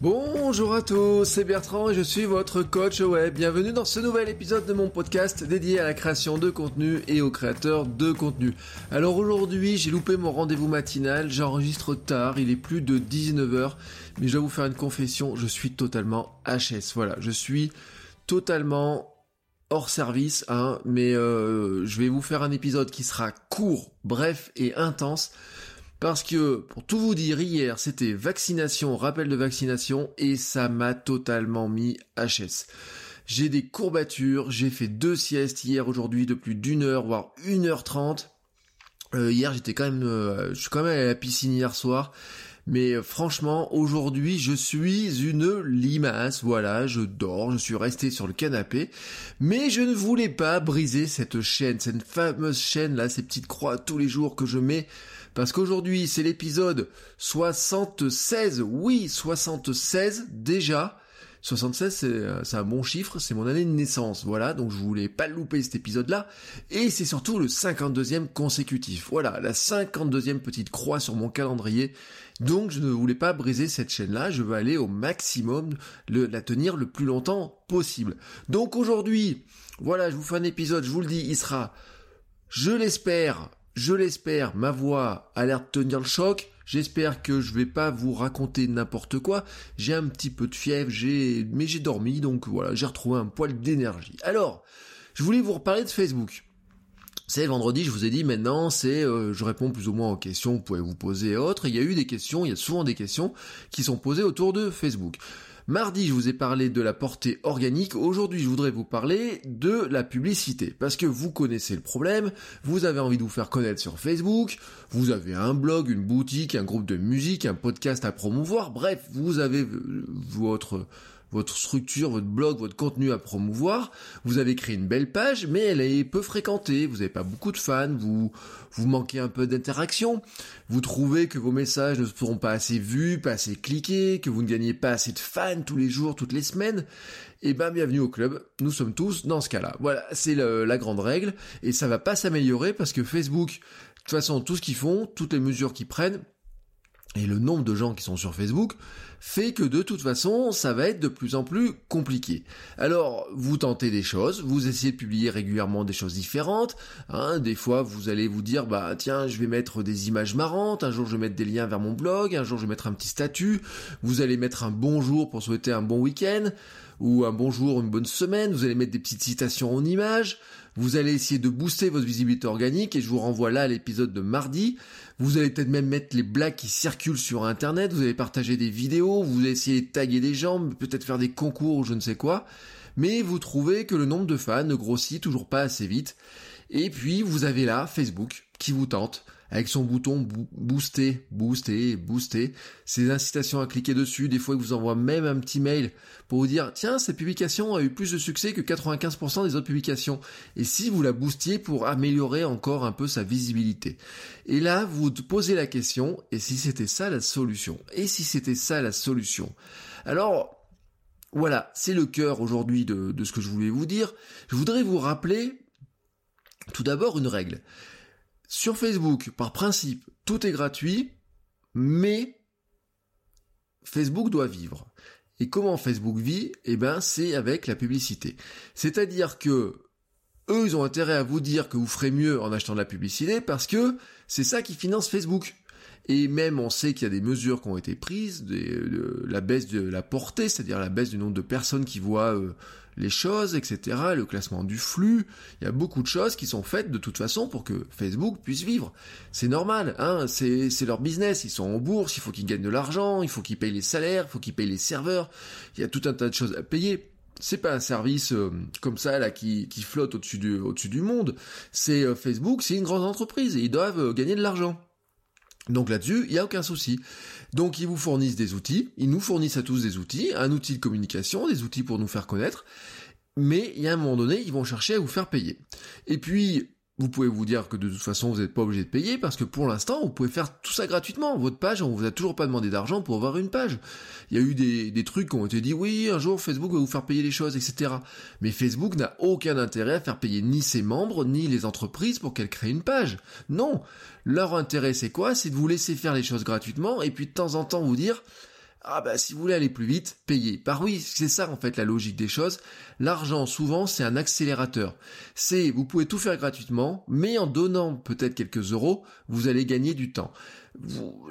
Bonjour à tous, c'est Bertrand et je suis votre coach web. Bienvenue dans ce nouvel épisode de mon podcast dédié à la création de contenu et aux créateurs de contenu. Alors aujourd'hui, j'ai loupé mon rendez-vous matinal, j'enregistre tard, il est plus de 19h, mais je dois vous faire une confession, je suis totalement HS. Voilà, je suis totalement hors service, hein, mais euh, je vais vous faire un épisode qui sera court, bref et intense. Parce que, pour tout vous dire, hier, c'était vaccination, rappel de vaccination, et ça m'a totalement mis HS. J'ai des courbatures, j'ai fait deux siestes hier, aujourd'hui, de plus d'une heure, voire une heure trente. Euh, hier, j'étais quand même, euh, je suis quand même à la piscine hier soir. Mais euh, franchement, aujourd'hui, je suis une limace. Voilà, je dors, je suis resté sur le canapé. Mais je ne voulais pas briser cette chaîne, cette fameuse chaîne là, ces petites croix tous les jours que je mets parce qu'aujourd'hui, c'est l'épisode 76. Oui, 76 déjà. 76, c'est un bon chiffre, c'est mon année de naissance, voilà, donc je voulais pas louper cet épisode-là, et c'est surtout le 52e consécutif, voilà, la 52e petite croix sur mon calendrier, donc je ne voulais pas briser cette chaîne-là, je veux aller au maximum, la tenir le plus longtemps possible. Donc aujourd'hui, voilà, je vous fais un épisode, je vous le dis, il sera, je l'espère, je l'espère, ma voix a l'air de tenir le choc. J'espère que je vais pas vous raconter n'importe quoi. J'ai un petit peu de fièvre, j'ai, mais j'ai dormi, donc voilà, j'ai retrouvé un poil d'énergie. Alors, je voulais vous reparler de Facebook. C'est vendredi, je vous ai dit maintenant, c'est, euh, je réponds plus ou moins aux questions, vous pouvez vous poser et autres. Il y a eu des questions, il y a souvent des questions qui sont posées autour de Facebook. Mardi, je vous ai parlé de la portée organique. Aujourd'hui, je voudrais vous parler de la publicité. Parce que vous connaissez le problème, vous avez envie de vous faire connaître sur Facebook, vous avez un blog, une boutique, un groupe de musique, un podcast à promouvoir. Bref, vous avez votre votre structure, votre blog, votre contenu à promouvoir. Vous avez créé une belle page, mais elle est peu fréquentée. Vous n'avez pas beaucoup de fans. Vous, vous manquez un peu d'interaction. Vous trouvez que vos messages ne seront pas assez vus, pas assez cliqués, que vous ne gagnez pas assez de fans tous les jours, toutes les semaines. Eh ben, bienvenue au club. Nous sommes tous dans ce cas-là. Voilà, c'est la grande règle. Et ça va pas s'améliorer parce que Facebook, de toute façon, tout ce qu'ils font, toutes les mesures qu'ils prennent, et le nombre de gens qui sont sur Facebook fait que de toute façon, ça va être de plus en plus compliqué. Alors, vous tentez des choses, vous essayez de publier régulièrement des choses différentes. Hein, des fois, vous allez vous dire, bah tiens, je vais mettre des images marrantes. Un jour, je vais mettre des liens vers mon blog. Un jour, je vais mettre un petit statut. Vous allez mettre un bonjour pour souhaiter un bon week-end ou un bonjour, une bonne semaine. Vous allez mettre des petites citations en images. Vous allez essayer de booster votre visibilité organique et je vous renvoie là à l'épisode de mardi. Vous allez peut-être même mettre les blagues qui circulent sur internet, vous allez partager des vidéos, vous allez essayer de taguer des gens, peut-être faire des concours ou je ne sais quoi. Mais vous trouvez que le nombre de fans ne grossit toujours pas assez vite. Et puis vous avez là Facebook qui vous tente avec son bouton booster, booster, booster, ces incitations à cliquer dessus, des fois il vous envoie même un petit mail pour vous dire tiens cette publication a eu plus de succès que 95% des autres publications et si vous la boostiez pour améliorer encore un peu sa visibilité. Et là vous posez la question et si c'était ça la solution? Et si c'était ça la solution? Alors voilà, c'est le cœur aujourd'hui de ce que je voulais vous dire. Je voudrais vous rappeler tout d'abord une règle. Sur Facebook, par principe, tout est gratuit, mais Facebook doit vivre. Et comment Facebook vit? Eh ben, c'est avec la publicité. C'est-à-dire que eux, ils ont intérêt à vous dire que vous ferez mieux en achetant de la publicité parce que c'est ça qui finance Facebook. Et même on sait qu'il y a des mesures qui ont été prises, la baisse de la portée, c'est-à-dire la baisse du nombre de personnes qui voient euh, les choses, etc., le classement du flux, il y a beaucoup de choses qui sont faites de toute façon pour que Facebook puisse vivre. C'est normal, hein, c'est, leur business, ils sont en bourse, il faut qu'ils gagnent de l'argent, il faut qu'ils payent les salaires, il faut qu'ils payent les serveurs, il y a tout un tas de choses à payer. C'est pas un service euh, comme ça là qui, qui flotte au-dessus du, au-dessus du monde. C'est euh, Facebook, c'est une grande entreprise et ils doivent euh, gagner de l'argent. Donc là-dessus, il n'y a aucun souci. Donc ils vous fournissent des outils, ils nous fournissent à tous des outils, un outil de communication, des outils pour nous faire connaître, mais il y a un moment donné, ils vont chercher à vous faire payer. Et puis, vous pouvez vous dire que de toute façon, vous n'êtes pas obligé de payer parce que pour l'instant, vous pouvez faire tout ça gratuitement. Votre page, on vous a toujours pas demandé d'argent pour avoir une page. Il y a eu des, des, trucs qui ont été dit, oui, un jour Facebook va vous faire payer les choses, etc. Mais Facebook n'a aucun intérêt à faire payer ni ses membres, ni les entreprises pour qu'elles créent une page. Non. Leur intérêt, c'est quoi? C'est de vous laisser faire les choses gratuitement et puis de temps en temps vous dire, ah bah si vous voulez aller plus vite, payez. Par oui, c'est ça en fait la logique des choses. L'argent souvent c'est un accélérateur. C'est vous pouvez tout faire gratuitement, mais en donnant peut-être quelques euros, vous allez gagner du temps. Vous,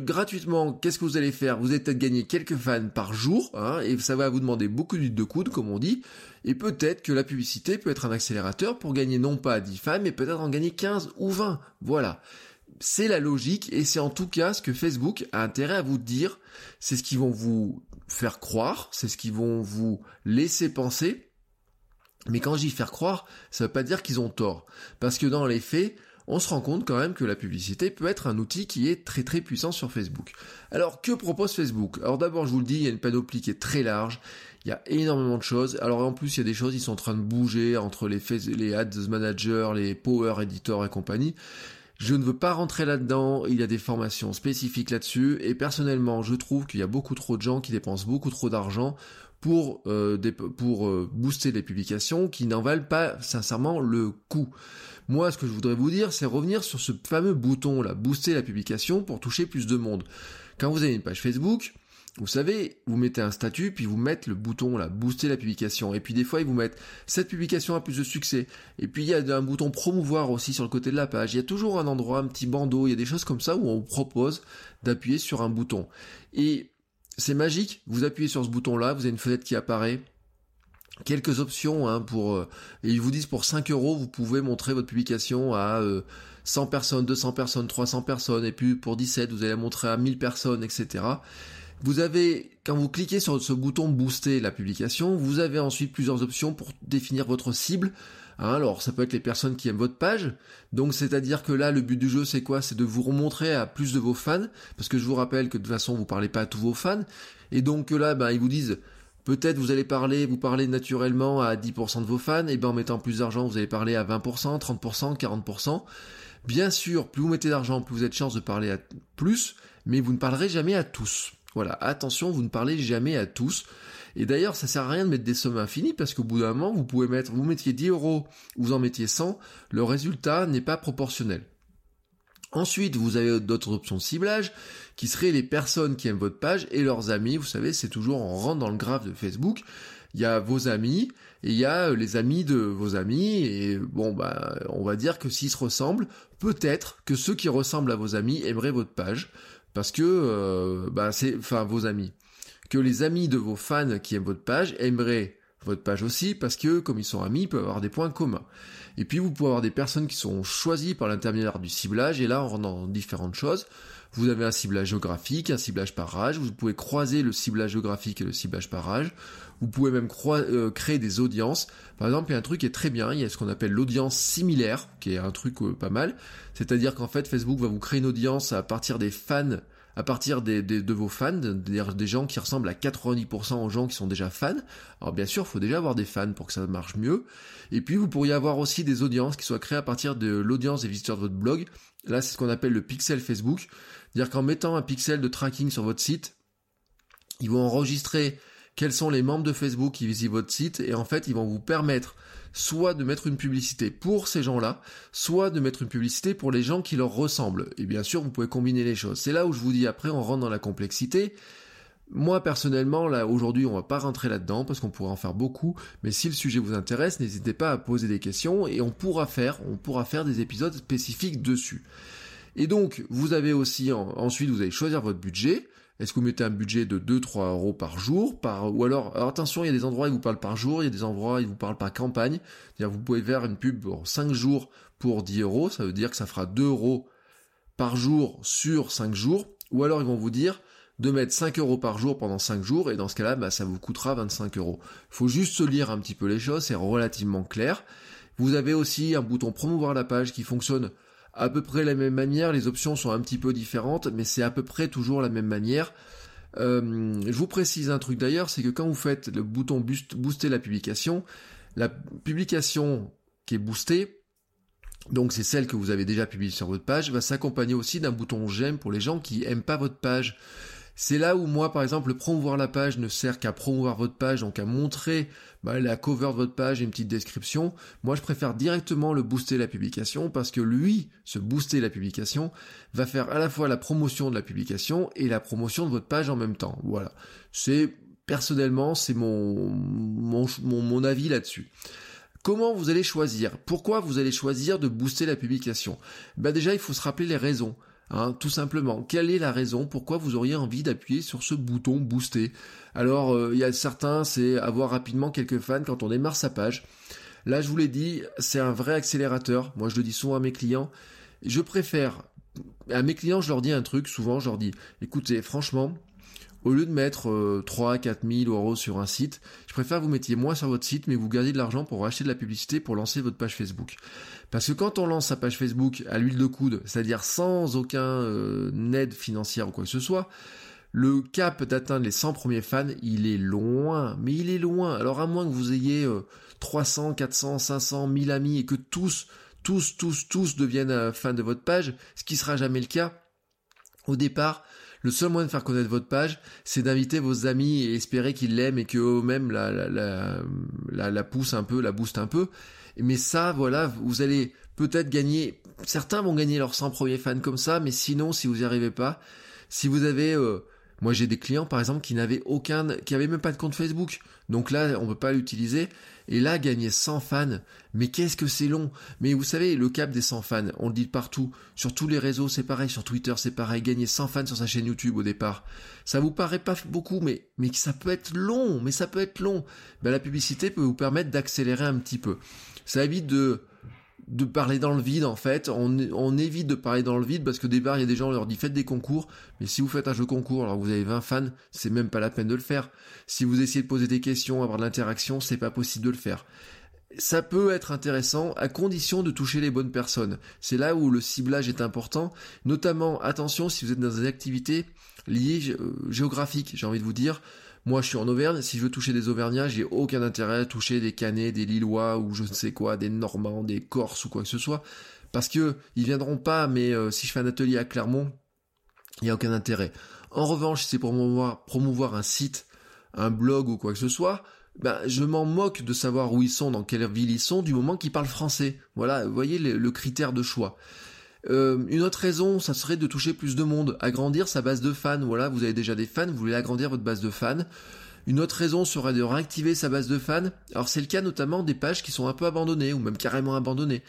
gratuitement, qu'est-ce que vous allez faire? Vous allez peut-être gagner quelques fans par jour, hein, et ça va vous demander beaucoup de coude, comme on dit, et peut-être que la publicité peut être un accélérateur pour gagner non pas 10 fans, mais peut-être en gagner 15 ou 20. Voilà c'est la logique et c'est en tout cas ce que Facebook a intérêt à vous dire. C'est ce qu'ils vont vous faire croire, c'est ce qu'ils vont vous laisser penser. Mais quand dis faire croire, ça veut pas dire qu'ils ont tort. Parce que dans les faits, on se rend compte quand même que la publicité peut être un outil qui est très très puissant sur Facebook. Alors que propose Facebook? Alors d'abord je vous le dis, il y a une panoplie qui est très large, il y a énormément de choses. Alors en plus il y a des choses qui sont en train de bouger entre les ads managers, les power editors et compagnie. Je ne veux pas rentrer là-dedans, il y a des formations spécifiques là-dessus, et personnellement, je trouve qu'il y a beaucoup trop de gens qui dépensent beaucoup trop d'argent pour, euh, pour euh, booster les publications qui n'en valent pas sincèrement le coup. Moi, ce que je voudrais vous dire, c'est revenir sur ce fameux bouton là, booster la publication pour toucher plus de monde. Quand vous avez une page Facebook, vous savez, vous mettez un statut, puis vous mettez le bouton là, booster la publication. Et puis des fois, ils vous mettent cette publication a plus de succès. Et puis il y a un bouton promouvoir aussi sur le côté de la page. Il y a toujours un endroit, un petit bandeau, il y a des choses comme ça où on vous propose d'appuyer sur un bouton. Et c'est magique, vous appuyez sur ce bouton là, vous avez une fenêtre qui apparaît. Quelques options hein, pour euh, et ils vous disent pour 5 euros vous pouvez montrer votre publication à 100 euh, personnes, 200 personnes, 300 personnes et puis pour 17 vous allez la montrer à 1000 personnes, etc. Vous avez, quand vous cliquez sur ce bouton booster la publication, vous avez ensuite plusieurs options pour définir votre cible. Hein, alors ça peut être les personnes qui aiment votre page. Donc c'est-à-dire que là le but du jeu c'est quoi? C'est de vous remontrer à plus de vos fans. Parce que je vous rappelle que de toute façon vous parlez pas à tous vos fans. Et donc là ben, ils vous disent Peut-être vous allez parler, vous parlez naturellement à 10% de vos fans, et ben en mettant plus d'argent, vous allez parler à 20%, 30%, 40%. Bien sûr, plus vous mettez d'argent, plus vous avez de chance de parler à plus, mais vous ne parlerez jamais à tous. Voilà, attention, vous ne parlez jamais à tous. Et d'ailleurs, ça sert à rien de mettre des sommes infinies parce qu'au bout d'un moment, vous pouvez mettre, vous mettiez 10 euros, vous en mettiez 100, le résultat n'est pas proportionnel. Ensuite, vous avez d'autres options de ciblage qui seraient les personnes qui aiment votre page et leurs amis. Vous savez, c'est toujours, on rentre dans le graphe de Facebook. Il y a vos amis et il y a les amis de vos amis. Et bon, bah, on va dire que s'ils se ressemblent, peut-être que ceux qui ressemblent à vos amis aimeraient votre page parce que euh, bah c'est enfin vos amis. Que les amis de vos fans qui aiment votre page aimeraient votre page aussi parce que comme ils sont amis ils peuvent avoir des points communs. Et puis vous pouvez avoir des personnes qui sont choisies par l'intermédiaire du ciblage et là on rentre différentes choses vous avez un ciblage géographique, un ciblage par âge, vous pouvez croiser le ciblage géographique et le ciblage par âge, vous pouvez même euh, créer des audiences. Par exemple, il y a un truc qui est très bien, il y a ce qu'on appelle l'audience similaire, qui est un truc euh, pas mal. C'est-à-dire qu'en fait, Facebook va vous créer une audience à partir des fans, à partir des, de vos fans, des, des, gens qui ressemblent à 90% aux gens qui sont déjà fans. Alors bien sûr, il faut déjà avoir des fans pour que ça marche mieux. Et puis, vous pourriez avoir aussi des audiences qui soient créées à partir de l'audience des visiteurs de votre blog. Là, c'est ce qu'on appelle le pixel Facebook. C'est-à-dire qu'en mettant un pixel de tracking sur votre site, ils vont enregistrer quels sont les membres de Facebook qui visitent votre site et en fait ils vont vous permettre soit de mettre une publicité pour ces gens-là, soit de mettre une publicité pour les gens qui leur ressemblent. Et bien sûr, vous pouvez combiner les choses. C'est là où je vous dis après, on rentre dans la complexité. Moi personnellement, là aujourd'hui, on va pas rentrer là-dedans parce qu'on pourra en faire beaucoup. Mais si le sujet vous intéresse, n'hésitez pas à poser des questions et on pourra faire, on pourra faire des épisodes spécifiques dessus. Et donc, vous avez aussi, ensuite, vous allez choisir votre budget. Est-ce que vous mettez un budget de 2-3 euros par jour par, Ou alors, attention, il y a des endroits où ils vous parlent par jour, il y a des endroits où ils vous parlent par campagne. Vous pouvez faire une pub pour 5 jours pour 10 euros, ça veut dire que ça fera 2 euros par jour sur 5 jours. Ou alors ils vont vous dire de mettre 5 euros par jour pendant 5 jours, et dans ce cas-là, bah, ça vous coûtera 25 euros. Il faut juste se lire un petit peu les choses, c'est relativement clair. Vous avez aussi un bouton promouvoir la page qui fonctionne à peu près la même manière, les options sont un petit peu différentes, mais c'est à peu près toujours la même manière. Euh, je vous précise un truc d'ailleurs, c'est que quand vous faites le bouton booster la publication, la publication qui est boostée, donc c'est celle que vous avez déjà publiée sur votre page, va s'accompagner aussi d'un bouton j'aime pour les gens qui aiment pas votre page. C'est là où moi, par exemple, le promouvoir la page ne sert qu'à promouvoir votre page, donc à montrer bah, la cover de votre page et une petite description. Moi, je préfère directement le booster la publication parce que lui, ce booster la publication, va faire à la fois la promotion de la publication et la promotion de votre page en même temps. Voilà. C'est personnellement, c'est mon, mon, mon avis là-dessus. Comment vous allez choisir? Pourquoi vous allez choisir de booster la publication? Ben déjà, il faut se rappeler les raisons. Hein, tout simplement, quelle est la raison pourquoi vous auriez envie d'appuyer sur ce bouton booster? Alors, euh, il y a certains, c'est avoir rapidement quelques fans quand on démarre sa page. Là, je vous l'ai dit, c'est un vrai accélérateur. Moi, je le dis souvent à mes clients. Je préfère, à mes clients, je leur dis un truc, souvent, je leur dis, écoutez, franchement, au lieu de mettre 3 à 4 000 euros sur un site, je préfère que vous mettiez moins sur votre site, mais vous gardiez de l'argent pour acheter de la publicité pour lancer votre page Facebook. Parce que quand on lance sa page Facebook à l'huile de coude, c'est-à-dire sans aucun euh, aide financière ou quoi que ce soit, le cap d'atteindre les 100 premiers fans, il est loin, mais il est loin. Alors à moins que vous ayez 300, 400, 500, 1000 amis et que tous, tous, tous, tous deviennent euh, fans de votre page, ce qui sera jamais le cas. Au départ, le seul moyen de faire connaître votre page, c'est d'inviter vos amis et espérer qu'ils l'aiment et qu'eux-mêmes la, la, la, la, poussent un peu, la boostent un peu. Mais ça, voilà, vous allez peut-être gagner. Certains vont gagner leurs 100 premiers fans comme ça, mais sinon, si vous n'y arrivez pas, si vous avez euh, moi, j'ai des clients, par exemple, qui n'avaient aucun, qui avaient même pas de compte Facebook. Donc là, on peut pas l'utiliser. Et là, gagner 100 fans. Mais qu'est-ce que c'est long. Mais vous savez, le cap des 100 fans, on le dit partout. Sur tous les réseaux, c'est pareil. Sur Twitter, c'est pareil. Gagner 100 fans sur sa chaîne YouTube au départ. Ça vous paraît pas beaucoup, mais, mais ça peut être long. Mais ça peut être long. Ben, la publicité peut vous permettre d'accélérer un petit peu. Ça évite de, de parler dans le vide en fait. On, évite de parler dans le vide parce que au départ il y a des gens on leur dit faites des concours, mais si vous faites un jeu concours alors que vous avez 20 fans, c'est même pas la peine de le faire. Si vous essayez de poser des questions, avoir de l'interaction, c'est pas possible de le faire. Ça peut être intéressant à condition de toucher les bonnes personnes. C'est là où le ciblage est important. Notamment, attention si vous êtes dans des activités liées euh, géographiques, j'ai envie de vous dire. Moi, je suis en Auvergne. Si je veux toucher des Auvergnats, j'ai aucun intérêt à toucher des Canets, des Lillois ou je ne sais quoi, des Normands, des Corses ou quoi que ce soit, parce que ils viendront pas. Mais euh, si je fais un atelier à Clermont, il n'y a aucun intérêt. En revanche, si c'est pour promouvoir, promouvoir un site, un blog ou quoi que ce soit, ben, je m'en moque de savoir où ils sont, dans quelle ville ils sont, du moment qu'ils parlent français. Voilà, vous voyez le critère de choix. Euh, une autre raison, ça serait de toucher plus de monde, agrandir sa base de fans. Voilà, vous avez déjà des fans, vous voulez agrandir votre base de fans. Une autre raison serait de réactiver sa base de fans. Alors c'est le cas notamment des pages qui sont un peu abandonnées ou même carrément abandonnées.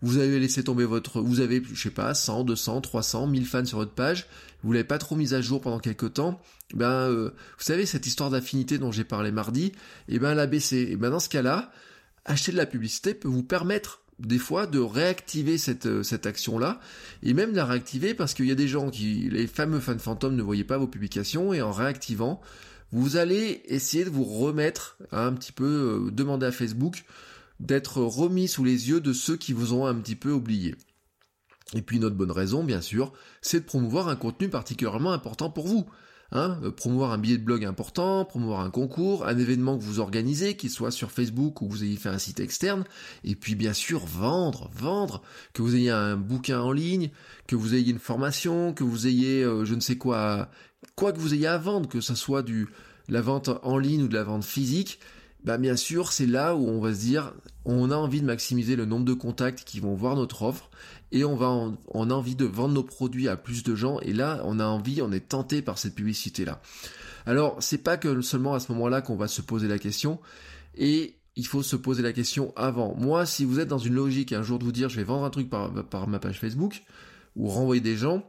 Vous avez laissé tomber votre, vous avez, je sais pas, 100, 200, 300, 1000 fans sur votre page. Vous l'avez pas trop mise à jour pendant quelques temps. Ben, euh, vous savez cette histoire d'affinité dont j'ai parlé mardi, et eh ben elle a baissé. Et ben dans ce cas-là, acheter de la publicité peut vous permettre des fois de réactiver cette, euh, cette action-là, et même de la réactiver parce qu'il y a des gens qui, les fameux fans fantômes ne voyaient pas vos publications, et en réactivant, vous allez essayer de vous remettre, un petit peu, euh, demander à Facebook d'être remis sous les yeux de ceux qui vous ont un petit peu oublié. Et puis une autre bonne raison, bien sûr, c'est de promouvoir un contenu particulièrement important pour vous. Hein, euh, promouvoir un billet de blog important, promouvoir un concours, un événement que vous organisez, qu'il soit sur Facebook ou que vous ayez fait un site externe, et puis bien sûr vendre, vendre, que vous ayez un bouquin en ligne, que vous ayez une formation, que vous ayez euh, je ne sais quoi, quoi que vous ayez à vendre, que ce soit du la vente en ligne ou de la vente physique, bah bien sûr c'est là où on va se dire on a envie de maximiser le nombre de contacts qui vont voir notre offre et on va a envie de vendre nos produits à plus de gens et là on a envie, on est tenté par cette publicité là. Alors c'est pas que seulement à ce moment-là qu'on va se poser la question et il faut se poser la question avant. Moi, si vous êtes dans une logique un jour de vous dire je vais vendre un truc par ma page Facebook ou renvoyer des gens,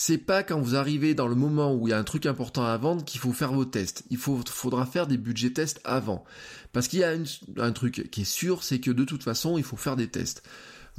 c'est pas quand vous arrivez dans le moment où il y a un truc important à vendre qu'il faut faire vos tests. Il faudra faire des budgets tests avant. Parce qu'il y a un truc qui est sûr, c'est que de toute façon, il faut faire des tests.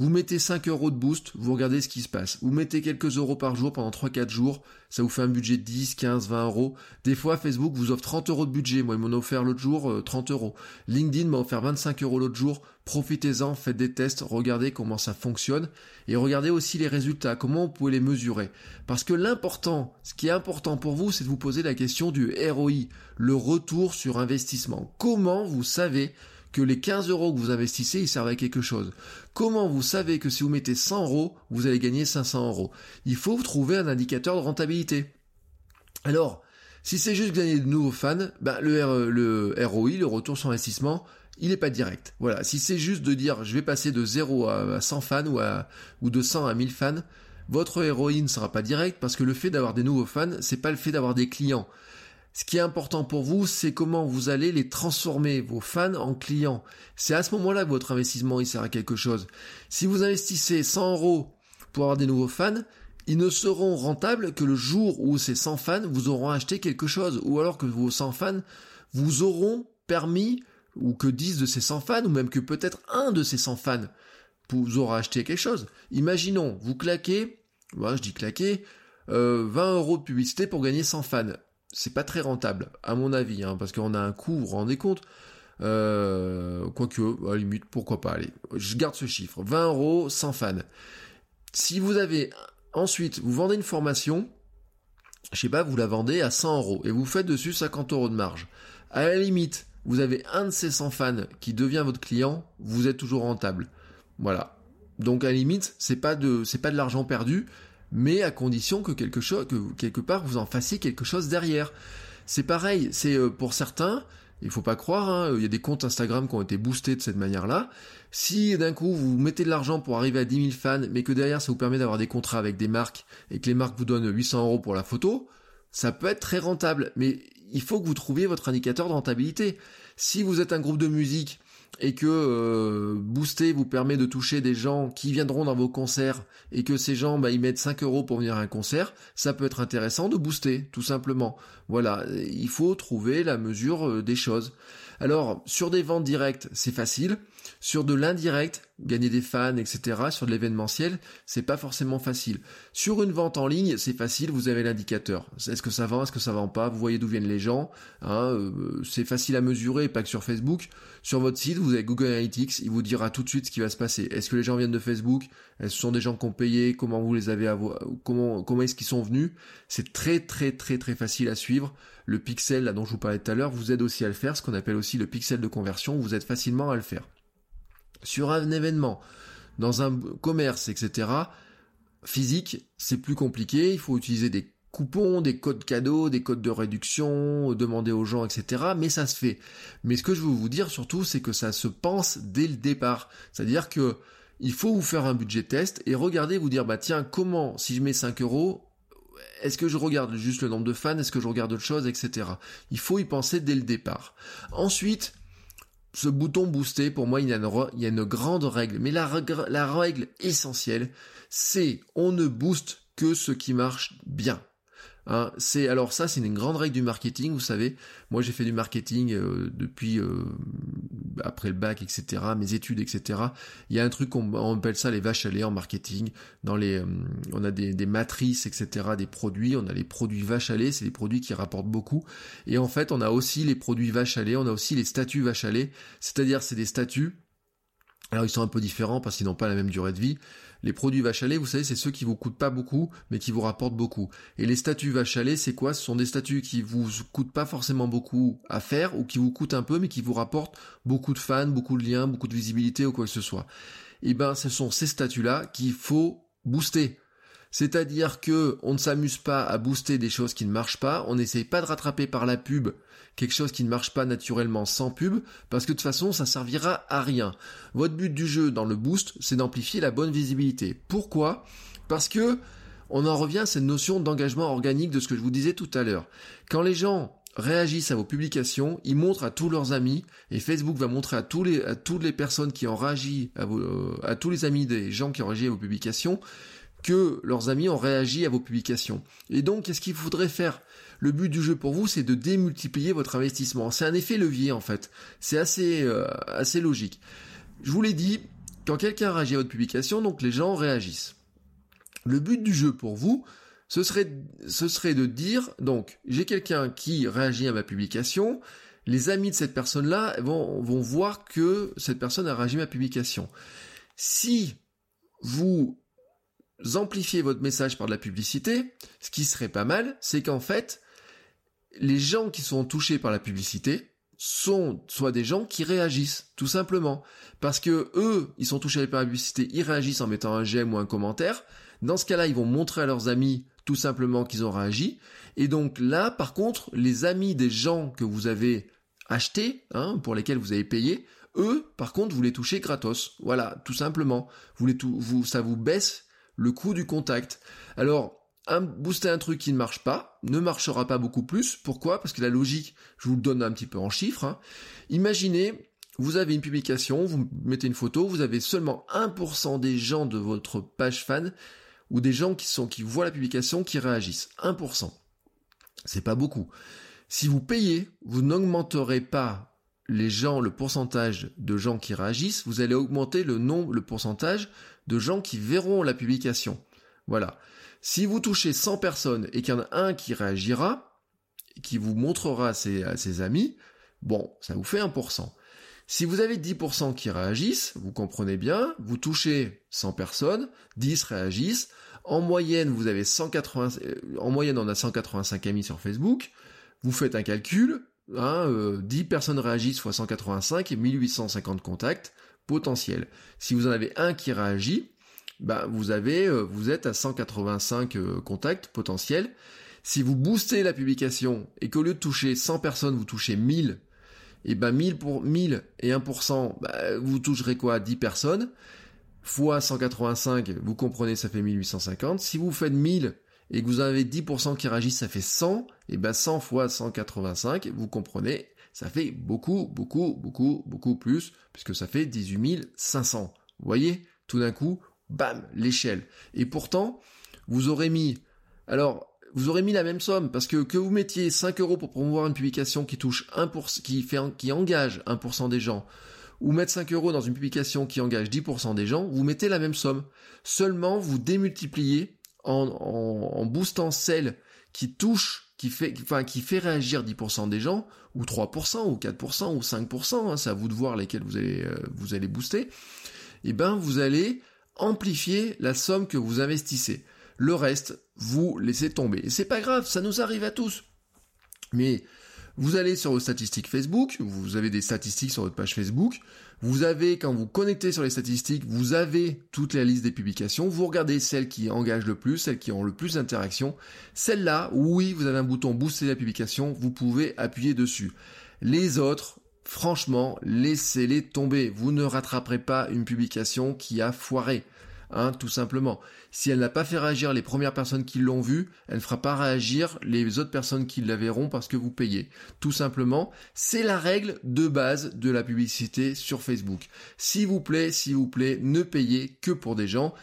Vous mettez 5 euros de boost, vous regardez ce qui se passe. Vous mettez quelques euros par jour pendant 3-4 jours, ça vous fait un budget de 10, 15, 20 euros. Des fois, Facebook vous offre 30 euros de budget. Moi, ils m'ont offert l'autre jour 30 euh, euros. LinkedIn m'a offert 25 euros l'autre jour. Profitez-en, faites des tests, regardez comment ça fonctionne et regardez aussi les résultats, comment vous pouvez les mesurer. Parce que l'important, ce qui est important pour vous, c'est de vous poser la question du ROI, le retour sur investissement. Comment vous savez que les 15 euros que vous investissez, ils servent à quelque chose. Comment vous savez que si vous mettez 100 euros, vous allez gagner 500 euros? Il faut trouver un indicateur de rentabilité. Alors, si c'est juste gagner de nouveaux fans, ben le, ROI, le retour sur investissement, il n'est pas direct. Voilà, si c'est juste de dire je vais passer de 0 à 100 fans ou, ou de 100 à 1000 fans, votre ROI ne sera pas direct parce que le fait d'avoir des nouveaux fans, c'est pas le fait d'avoir des clients. Ce qui est important pour vous, c'est comment vous allez les transformer, vos fans, en clients. C'est à ce moment-là que votre investissement il sert à quelque chose. Si vous investissez 100 euros pour avoir des nouveaux fans, ils ne seront rentables que le jour où ces 100 fans vous auront acheté quelque chose, ou alors que vos 100 fans vous auront permis, ou que 10 de ces 100 fans, ou même que peut-être un de ces 100 fans vous aura acheté quelque chose. Imaginons, vous claquez, moi je dis claquer, 20 euh, euros de publicité pour gagner 100 fans c'est pas très rentable, à mon avis, hein, parce qu'on a un coût, vous vous rendez compte euh, Quoique, à la limite, pourquoi pas, allez, je garde ce chiffre, 20 euros, 100 fans. Si vous avez, ensuite, vous vendez une formation, je sais pas, vous la vendez à 100 euros, et vous faites dessus 50 euros de marge. À la limite, vous avez un de ces 100 fans qui devient votre client, vous êtes toujours rentable. Voilà. Donc à la limite, c'est pas de, c'est pas de l'argent perdu, mais à condition que quelque chose, que quelque part vous en fassiez quelque chose derrière. C'est pareil, c'est euh, pour certains, il faut pas croire, hein, il y a des comptes Instagram qui ont été boostés de cette manière-là. Si d'un coup vous mettez de l'argent pour arriver à 10 000 fans, mais que derrière ça vous permet d'avoir des contrats avec des marques et que les marques vous donnent 800 euros pour la photo, ça peut être très rentable. Mais il faut que vous trouviez votre indicateur de rentabilité. Si vous êtes un groupe de musique et que euh, booster vous permet de toucher des gens qui viendront dans vos concerts et que ces gens bah, ils mettent 5 euros pour venir à un concert, ça peut être intéressant de booster, tout simplement. Voilà, il faut trouver la mesure euh, des choses. Alors, sur des ventes directes, c'est facile. Sur de l'indirect, gagner des fans, etc., sur de l'événementiel, c'est pas forcément facile. Sur une vente en ligne, c'est facile, vous avez l'indicateur. Est-ce que ça vend, est-ce que ça vend pas, vous voyez d'où viennent les gens, hein, euh, c'est facile à mesurer, pas que sur Facebook. Sur votre site, vous avez Google Analytics, il vous dira tout de suite ce qui va se passer. Est-ce que les gens viennent de Facebook? Est-ce que ce sont des gens qui ont payé? Comment vous les avez Comment, comment est-ce qu'ils sont venus? C'est très très très très facile à suivre. Le pixel là dont je vous parlais tout à l'heure vous aide aussi à le faire, ce qu'on appelle aussi le pixel de conversion, vous aide facilement à le faire. Sur un événement, dans un commerce, etc., physique, c'est plus compliqué, il faut utiliser des coupons, des codes cadeaux, des codes de réduction, demander aux gens, etc. Mais ça se fait. Mais ce que je veux vous dire surtout, c'est que ça se pense dès le départ. C'est-à-dire que il faut vous faire un budget test et regarder, vous dire, bah tiens, comment, si je mets 5 euros, est-ce que je regarde juste le nombre de fans, est-ce que je regarde autre chose, etc. Il faut y penser dès le départ. Ensuite, ce bouton booster, pour moi, il y a une, grande règle. Mais la, la règle essentielle, c'est on ne booste que ce qui marche bien. Hein, c'est alors ça, c'est une grande règle du marketing. Vous savez, moi j'ai fait du marketing euh, depuis euh, après le bac, etc. Mes études, etc. Il y a un truc qu'on appelle ça les vaches à lait en marketing. Dans les, euh, on a des, des, matrices, etc. Des produits. On a les produits vaches à lait, c'est des produits qui rapportent beaucoup. Et en fait, on a aussi les produits vaches à lait. On a aussi les statuts vaches à lait. C'est-à-dire, c'est des statuts. Alors ils sont un peu différents parce qu'ils n'ont pas la même durée de vie. Les produits vache à vous savez, c'est ceux qui vous coûtent pas beaucoup, mais qui vous rapportent beaucoup. Et les statuts vache à c'est quoi? Ce sont des statuts qui vous coûtent pas forcément beaucoup à faire, ou qui vous coûtent un peu, mais qui vous rapportent beaucoup de fans, beaucoup de liens, beaucoup de visibilité, ou quoi que ce soit. Et eh ben, ce sont ces statuts-là qu'il faut booster. C'est-à-dire que on ne s'amuse pas à booster des choses qui ne marchent pas, on n'essaye pas de rattraper par la pub quelque chose qui ne marche pas naturellement sans pub, parce que de toute façon ça servira à rien. Votre but du jeu dans le boost, c'est d'amplifier la bonne visibilité. Pourquoi? Parce que on en revient à cette notion d'engagement organique de ce que je vous disais tout à l'heure. Quand les gens réagissent à vos publications, ils montrent à tous leurs amis, et Facebook va montrer à, toutes les personnes qui ont réagi, à tous les amis des gens qui ont réagi à vos publications, que leurs amis ont réagi à vos publications. Et donc, qu'est-ce qu'il faudrait faire? Le but du jeu pour vous, c'est de démultiplier votre investissement. C'est un effet levier en fait. C'est assez, euh, assez logique. Je vous l'ai dit, Quand quelqu'un réagit à votre publication, donc les gens réagissent. Le but du jeu pour vous, ce serait, ce serait de dire, donc, j'ai quelqu'un qui réagit à ma publication, les amis de cette personne-là vont, vont voir que cette personne a réagi à ma publication. Si vous amplifiez votre message par de la publicité, ce qui serait pas mal, c'est qu'en fait, les gens qui sont touchés par la publicité sont soit des gens qui réagissent, tout simplement. Parce que eux, ils sont touchés par la publicité, ils réagissent en mettant un j'aime ou un commentaire. Dans ce cas-là, ils vont montrer à leurs amis tout simplement qu'ils ont réagi. Et donc là, par contre, les amis des gens que vous avez achetés, hein, pour lesquels vous avez payé, eux, par contre, vous les touchez gratos. Voilà, tout simplement. Vous les vous, ça vous baisse le coût du contact. Alors, un, booster un truc qui ne marche pas ne marchera pas beaucoup plus. Pourquoi? Parce que la logique, je vous le donne un petit peu en chiffres. Hein. Imaginez, vous avez une publication, vous mettez une photo, vous avez seulement 1% des gens de votre page fan ou des gens qui qui voient la publication qui réagissent. 1%. C'est pas beaucoup. Si vous payez, vous n'augmenterez pas les gens, le pourcentage de gens qui réagissent, vous allez augmenter le nombre, le pourcentage de gens qui verront la publication. Voilà. Si vous touchez 100 personnes et qu'il y en a un qui réagira, qui vous montrera ses, ses amis, bon, ça vous fait 1%. Si vous avez 10% qui réagissent, vous comprenez bien, vous touchez 100 personnes, 10 réagissent, en moyenne, vous avez 180, euh, en moyenne, on a 185 amis sur Facebook, vous faites un calcul, hein, 10 euh, personnes réagissent fois 185 et 1850 contacts potentiels. Si vous en avez un qui réagit, bah vous avez, euh, vous êtes à 185 euh, contacts potentiels. Si vous boostez la publication et qu'au lieu de toucher 100 personnes, vous touchez 1000, et ben 1000 pour 1000 et 1%, bah, vous toucherez quoi? 10 personnes fois 185, vous comprenez, ça fait 1850. Si vous faites 1000 et que vous avez 10% qui réagissent, ça fait 100, et ben 100 fois 185, vous comprenez, ça fait beaucoup, beaucoup, beaucoup, beaucoup plus, puisque ça fait 18 500. Vous voyez, tout d'un coup, bam, l'échelle. Et pourtant, vous aurez mis, alors, vous aurez mis la même somme, parce que que vous mettiez 5 euros pour promouvoir une publication qui touche 1%, qui fait, qui engage 1% des gens, ou mettre 5 euros dans une publication qui engage 10% des gens, vous mettez la même somme. Seulement, vous démultipliez en, en, boostant celle qui touche, qui fait, enfin, qui fait réagir 10% des gens, ou 3%, ou 4%, ou 5%, hein, c'est à vous de voir lesquels vous allez, euh, vous allez booster, et eh ben, vous allez amplifier la somme que vous investissez. Le reste, vous laissez tomber. Et c'est pas grave, ça nous arrive à tous. Mais vous allez sur vos statistiques Facebook, vous avez des statistiques sur votre page Facebook, vous avez, quand vous connectez sur les statistiques, vous avez toute la liste des publications, vous regardez celles qui engagent le plus, celles qui ont le plus d'interaction. Celles-là, oui, vous avez un bouton booster la publication, vous pouvez appuyer dessus. Les autres, franchement, laissez-les tomber. Vous ne rattraperez pas une publication qui a foiré. Hein, tout simplement. Si elle n'a pas fait réagir les premières personnes qui l'ont vu, elle ne fera pas réagir les autres personnes qui la verront parce que vous payez. Tout simplement, c'est la règle de base de la publicité sur Facebook. S'il vous plaît, s'il vous plaît, ne payez que pour des gens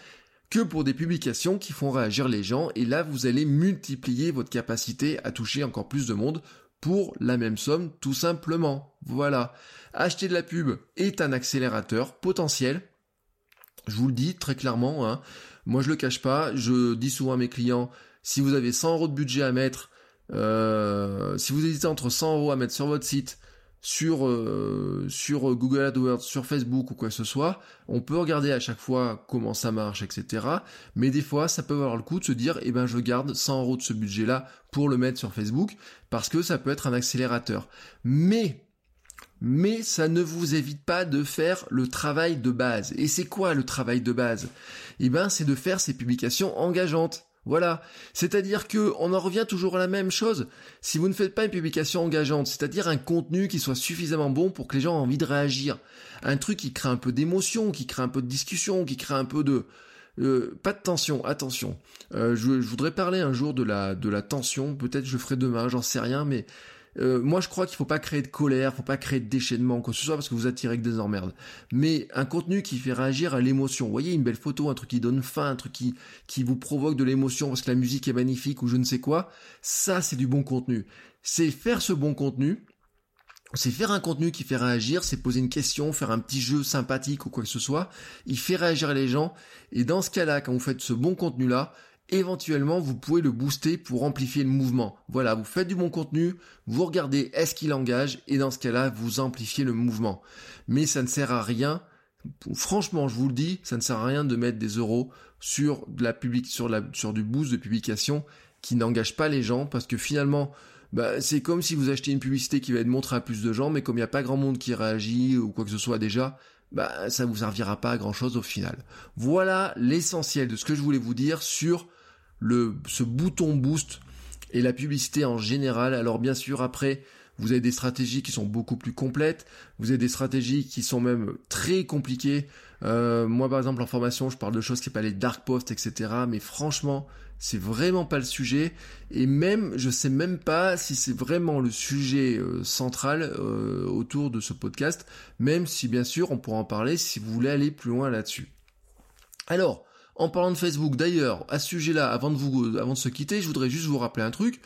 que pour des publications qui font réagir les gens et là vous allez multiplier votre capacité à toucher encore plus de monde pour la même somme tout simplement. Voilà. Acheter de la pub est un accélérateur potentiel je vous le dis très clairement, hein. moi je le cache pas, je dis souvent à mes clients, si vous avez 100 euros de budget à mettre, euh, si vous hésitez entre 100 euros à mettre sur votre site, sur euh, sur Google AdWords, sur Facebook ou quoi que ce soit, on peut regarder à chaque fois comment ça marche, etc. Mais des fois, ça peut avoir le coup de se dire, eh ben je garde 100 euros de ce budget-là pour le mettre sur Facebook, parce que ça peut être un accélérateur. Mais mais ça ne vous évite pas de faire le travail de base. Et c'est quoi le travail de base? Eh ben, c'est de faire ces publications engageantes. Voilà. C'est-à-dire que on en revient toujours à la même chose. Si vous ne faites pas une publication engageante, c'est-à-dire un contenu qui soit suffisamment bon pour que les gens aient envie de réagir, un truc qui crée un peu d'émotion, qui crée un peu de discussion, qui crée un peu de euh, pas de tension, attention. Euh, je, je, voudrais parler un jour de la de la tension. Peut-être je ferai demain, j'en sais rien, mais euh, moi, je crois qu'il faut pas créer de colère, faut pas créer de déchaînement, quoi que ce soit, parce que vous attirez que des emmerdes. Mais un contenu qui fait réagir à l'émotion. Vous voyez, une belle photo, un truc qui donne faim, un truc qui, qui vous provoque de l'émotion parce que la musique est magnifique ou je ne sais quoi. Ça, c'est du bon contenu. C'est faire ce bon contenu c'est faire un contenu qui fait réagir, c'est poser une question, faire un petit jeu sympathique ou quoi que ce soit. Il fait réagir les gens. Et dans ce cas-là, quand vous faites ce bon contenu-là, éventuellement, vous pouvez le booster pour amplifier le mouvement. Voilà, vous faites du bon contenu, vous regardez est-ce qu'il engage, et dans ce cas-là, vous amplifiez le mouvement. Mais ça ne sert à rien. Franchement, je vous le dis, ça ne sert à rien de mettre des euros sur de la public, sur du boost de publication qui n'engage pas les gens parce que finalement, bah, c'est comme si vous achetez une publicité qui va être montrée à plus de gens, mais comme il n'y a pas grand monde qui réagit ou quoi que ce soit déjà, bah, ça vous servira pas à grand chose au final. Voilà l'essentiel de ce que je voulais vous dire sur le, ce bouton boost et la publicité en général. Alors bien sûr, après, vous avez des stratégies qui sont beaucoup plus complètes, vous avez des stratégies qui sont même très compliquées. Euh, moi, par exemple, en formation, je parle de choses qui s'appellent les dark posts, etc. Mais franchement, c'est vraiment pas le sujet. Et même, je sais même pas si c'est vraiment le sujet euh, central euh, autour de ce podcast. Même si, bien sûr, on pourra en parler si vous voulez aller plus loin là-dessus. Alors, en parlant de Facebook, d'ailleurs, à ce sujet-là, avant de vous, avant de se quitter, je voudrais juste vous rappeler un truc.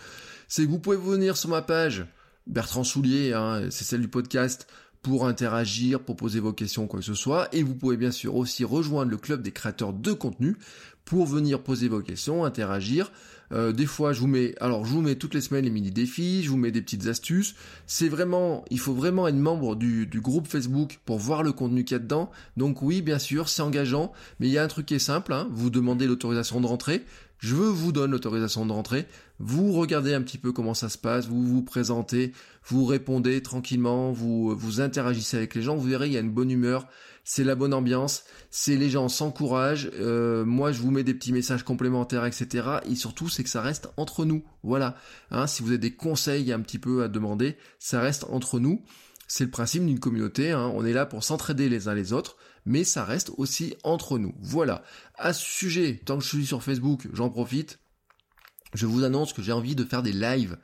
C'est que vous pouvez venir sur ma page Bertrand Soulier, hein, c'est celle du podcast, pour interagir, pour poser vos questions, quoi que ce soit. Et vous pouvez bien sûr aussi rejoindre le club des créateurs de contenu pour venir poser vos questions, interagir. Euh, des fois, je vous mets, alors je vous mets toutes les semaines les mini défis, je vous mets des petites astuces. C'est vraiment, il faut vraiment être membre du, du groupe Facebook pour voir le contenu qu'il y a dedans. Donc oui, bien sûr, c'est engageant, mais il y a un truc qui est simple. Hein, vous demandez l'autorisation de rentrer. Je vous donne l'autorisation de rentrer. Vous regardez un petit peu comment ça se passe, vous vous présentez, vous répondez tranquillement, vous vous interagissez avec les gens. Vous verrez, il y a une bonne humeur, c'est la bonne ambiance, c'est les gens s'encouragent. Euh, moi, je vous mets des petits messages complémentaires, etc. Et surtout, c'est que ça reste entre nous. Voilà. Hein, si vous avez des conseils un petit peu à demander, ça reste entre nous. C'est le principe d'une communauté. Hein. On est là pour s'entraider les uns les autres mais ça reste aussi entre nous. Voilà. À ce sujet, tant que je suis sur Facebook, j'en profite. Je vous annonce que j'ai envie de faire des lives.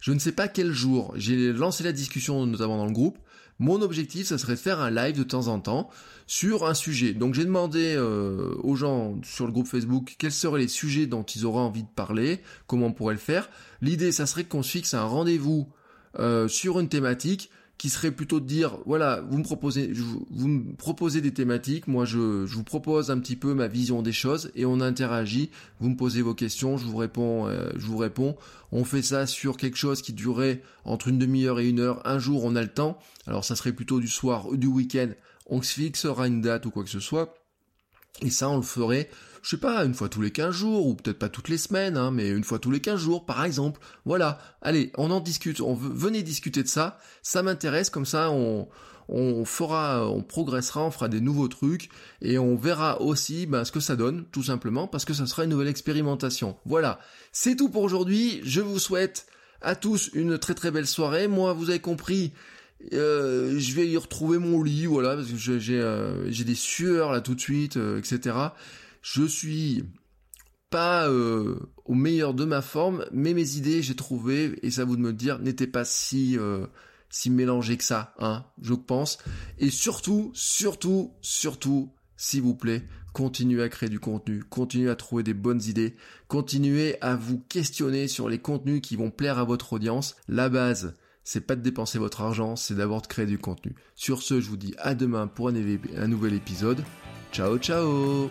Je ne sais pas quel jour. J'ai lancé la discussion notamment dans le groupe. Mon objectif, ça serait de faire un live de temps en temps sur un sujet. Donc j'ai demandé euh, aux gens sur le groupe Facebook quels seraient les sujets dont ils auraient envie de parler, comment on pourrait le faire. L'idée, ça serait qu'on se fixe un rendez-vous euh, sur une thématique qui serait plutôt de dire voilà vous me proposez vous me proposez des thématiques moi je, vous propose un petit peu ma vision des choses et on interagit. Vous me posez vos questions je vous réponds euh, je vous réponds. On fait ça sur quelque chose qui durerait entre une demi-heure et une heure. Un jour on a le temps. Alors ça serait plutôt du soir ou du week-end. On se fixera une date ou quoi que ce soit. Et ça on le ferait je sais pas, une fois tous les 15 jours, ou peut-être pas toutes les semaines, hein, mais une fois tous les 15 jours, par exemple. Voilà. Allez, on en discute, on venez discuter de ça. Ça m'intéresse, comme ça, on, on fera, on progressera, on fera des nouveaux trucs, et on verra aussi ben, ce que ça donne, tout simplement, parce que ça sera une nouvelle expérimentation. Voilà. C'est tout pour aujourd'hui. Je vous souhaite à tous une très très belle soirée. Moi, vous avez compris, euh, je vais y retrouver mon lit, voilà, parce que j'ai euh, des sueurs là tout de suite, euh, etc je suis pas euh, au meilleur de ma forme, mais mes idées, j'ai trouvé, et ça vous de me dire, n'étaient pas si euh, si mélangées que ça, hein, je pense. Et surtout, surtout, surtout, s'il vous plaît, continuez à créer du contenu, continuez à trouver des bonnes idées, continuez à vous questionner sur les contenus qui vont plaire à votre audience. La base, c'est pas de dépenser votre argent, c'est d'abord de créer du contenu. Sur ce, je vous dis à demain pour un nouvel épisode. Ciao, ciao